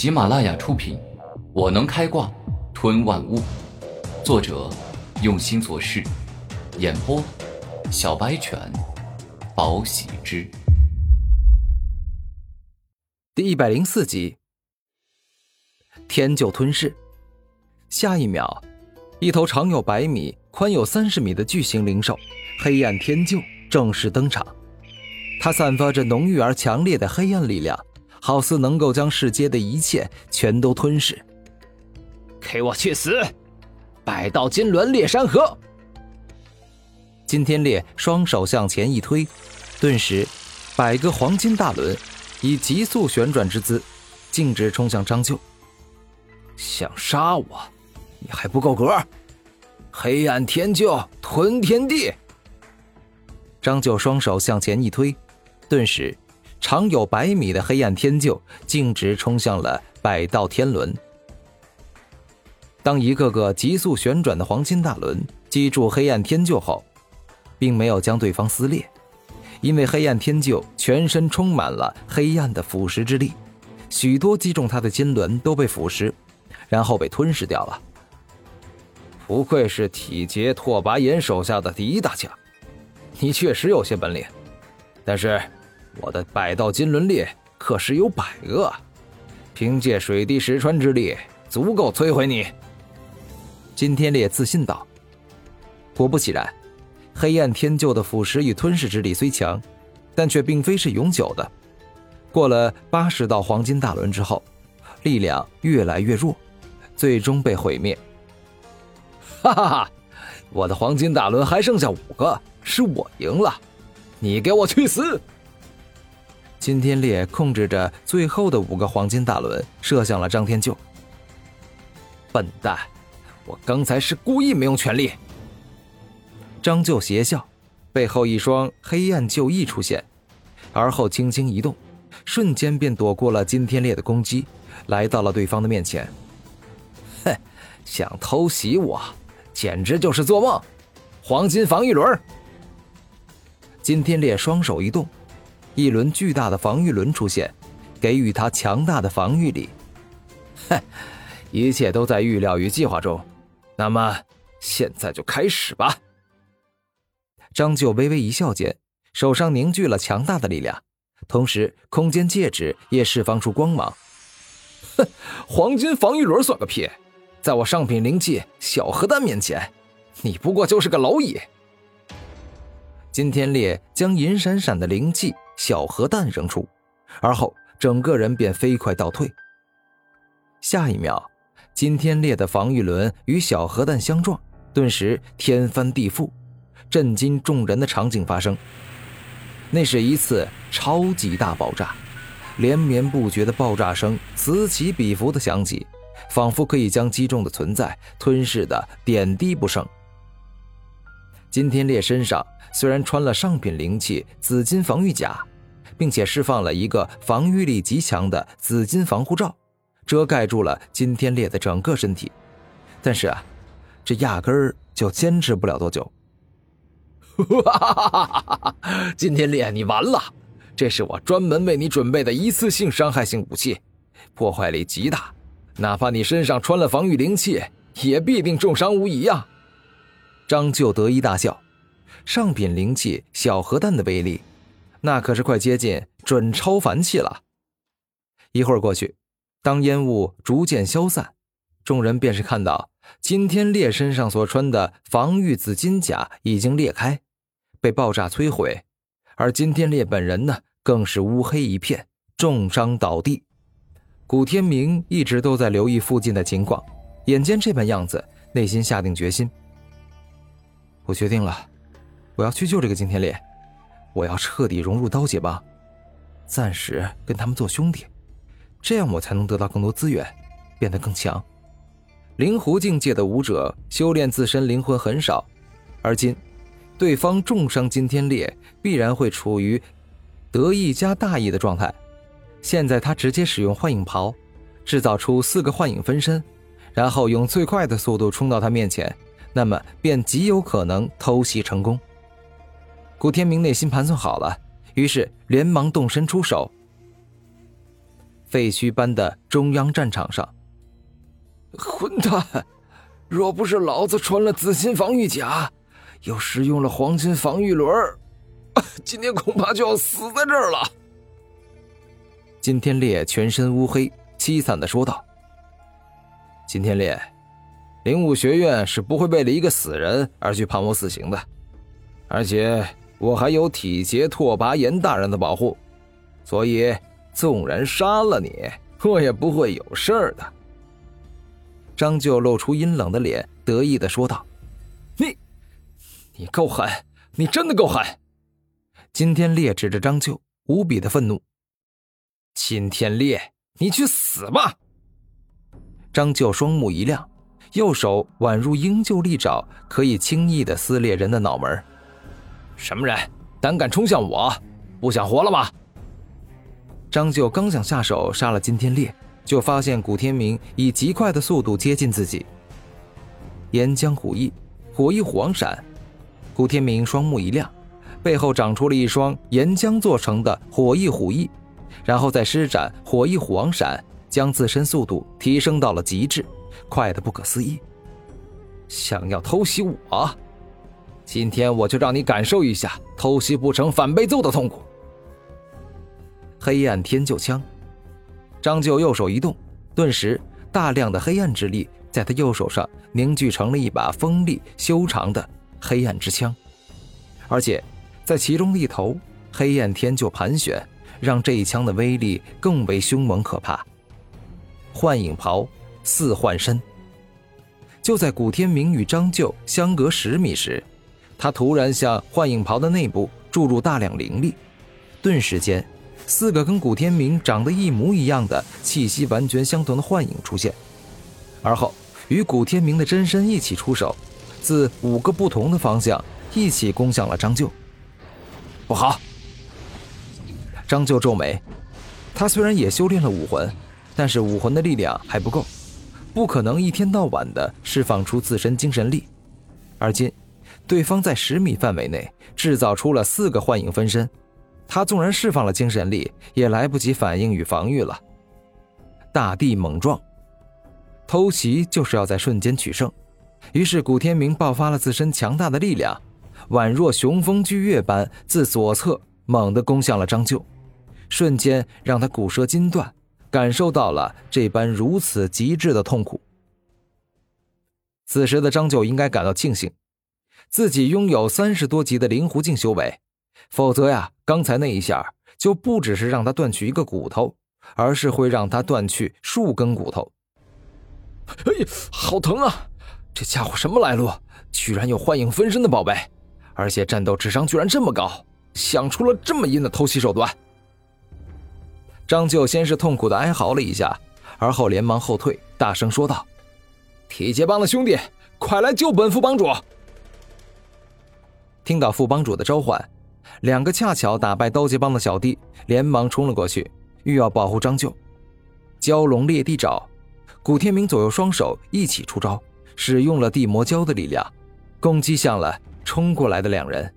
喜马拉雅出品，《我能开挂吞万物》，作者用心做事，演播小白犬，宝喜之，第一百零四集，天鹫吞噬。下一秒，一头长有百米、宽有三十米的巨型灵兽——黑暗天鹫正式登场。它散发着浓郁而强烈的黑暗力量。好似能够将世间的一切全都吞噬。给我去死！百道金轮裂山河。金天烈双手向前一推，顿时，百个黄金大轮以急速旋转之姿，径直冲向张舅。想杀我，你还不够格！黑暗天就吞天地。张九双手向前一推，顿时。长有百米的黑暗天鹫径直冲向了百道天轮。当一个个急速旋转的黄金大轮击中黑暗天鹫后，并没有将对方撕裂，因为黑暗天鹫全身充满了黑暗的腐蚀之力，许多击中它的金轮都被腐蚀，然后被吞噬掉了。不愧是体劫拓跋炎手下的第一大将，你确实有些本领，但是。我的百道金轮裂可是有百个，凭借水滴石穿之力，足够摧毁你。金天烈自信道。果不其然，黑暗天鹫的腐蚀与吞噬之力虽强，但却并非是永久的。过了八十道黄金大轮之后，力量越来越弱，最终被毁灭。哈哈哈！我的黄金大轮还剩下五个，是我赢了。你给我去死！金天烈控制着最后的五个黄金大轮，射向了张天救。笨蛋，我刚才是故意没用全力。张就邪笑，背后一双黑暗旧翼出现，而后轻轻移动，瞬间便躲过了金天烈的攻击，来到了对方的面前。哼，想偷袭我，简直就是做梦！黄金防御轮。金天烈双手一动。一轮巨大的防御轮出现，给予他强大的防御力。哼，一切都在预料与计划中。那么，现在就开始吧。张就微微一笑间，手上凝聚了强大的力量，同时空间戒指也释放出光芒。哼，黄金防御轮算个屁！在我上品灵气小核弹面前，你不过就是个蝼蚁。金天烈将银闪闪的灵气。小核弹扔出，而后整个人便飞快倒退。下一秒，金天烈的防御轮与小核弹相撞，顿时天翻地覆，震惊众人的场景发生。那是一次超级大爆炸，连绵不绝的爆炸声此起彼伏的响起，仿佛可以将击中的存在吞噬的点滴不剩。金天烈身上虽然穿了上品灵气紫金防御甲。并且释放了一个防御力极强的紫金防护罩，遮盖住了金天烈的整个身体。但是啊，这压根儿就坚持不了多久。哈哈哈金天烈，你完了！这是我专门为你准备的一次性伤害性武器，破坏力极大，哪怕你身上穿了防御灵气，也必定重伤无疑呀！张就得意大笑，上品灵气小核弹的威力。那可是快接近准超凡气了。一会儿过去，当烟雾逐渐消散，众人便是看到金天烈身上所穿的防御紫金甲已经裂开，被爆炸摧毁，而金天烈本人呢，更是乌黑一片，重伤倒地。古天明一直都在留意附近的情况，眼见这般样子，内心下定决心：我决定了，我要去救这个金天烈。我要彻底融入刀姐帮，暂时跟他们做兄弟，这样我才能得到更多资源，变得更强。灵狐境界的武者修炼自身灵魂很少，而今对方重伤金天烈，必然会处于得意加大意的状态。现在他直接使用幻影袍，制造出四个幻影分身，然后用最快的速度冲到他面前，那么便极有可能偷袭成功。古天明内心盘算好了，于是连忙动身出手。废墟般的中央战场上。混蛋！若不是老子穿了紫金防御甲，又使用了黄金防御轮，今天恐怕就要死在这儿了。金天烈全身乌黑，凄惨的说道：“金天烈，灵武学院是不会为了一个死人而去判我死刑的，而且我还有体节拓跋炎大人的保护，所以纵然杀了你，我也不会有事儿的。”张舅露出阴冷的脸，得意的说道：“你，你够狠！你真的够狠！”金天烈指着张舅，无比的愤怒：“金天烈，你去死吧！”张舅双目一亮，右手宛如鹰鹫利爪，可以轻易的撕裂人的脑门。什么人胆敢冲向我？不想活了吗？张九刚想下手杀了金天烈。就发现古天明以极快的速度接近自己。岩浆虎翼，火翼虎王闪。古天明双目一亮，背后长出了一双岩浆做成的火翼虎翼，然后再施展火翼虎王闪，将自身速度提升到了极致，快的不可思议。想要偷袭我？今天我就让你感受一下偷袭不成反被揍的痛苦。黑暗天救枪。张舅右手一动，顿时大量的黑暗之力在他右手上凝聚成了一把锋利修长的黑暗之枪，而且在其中一头，黑暗天就盘旋，让这一枪的威力更为凶猛可怕。幻影袍似幻身。就在古天明与张舅相隔十米时，他突然向幻影袍的内部注入大量灵力，顿时间。四个跟古天明长得一模一样的、气息完全相同的幻影出现，而后与古天明的真身一起出手，自五个不同的方向一起攻向了张舅。不好！张舅皱眉，他虽然也修炼了武魂，但是武魂的力量还不够，不可能一天到晚的释放出自身精神力。而今，对方在十米范围内制造出了四个幻影分身。他纵然释放了精神力，也来不及反应与防御了。大地猛撞，偷袭就是要在瞬间取胜。于是古天明爆发了自身强大的力量，宛若雄风巨月般自左侧猛地攻向了张舅，瞬间让他骨折筋断，感受到了这般如此极致的痛苦。此时的张舅应该感到庆幸，自己拥有三十多级的灵狐境修为。否则呀，刚才那一下就不只是让他断去一个骨头，而是会让他断去数根骨头。哎呀，好疼啊！这家伙什么来路？居然有幻影分身的宝贝，而且战斗智商居然这么高，想出了这么阴的偷袭手段。张舅先是痛苦的哀嚎了一下，而后连忙后退，大声说道：“铁结帮的兄弟，快来救本副帮主！”听到副帮主的召唤。两个恰巧打败刀剑帮的小弟连忙冲了过去，欲要保护张舅。蛟龙裂地爪，古天明左右双手一起出招，使用了地魔蛟的力量，攻击向了冲过来的两人。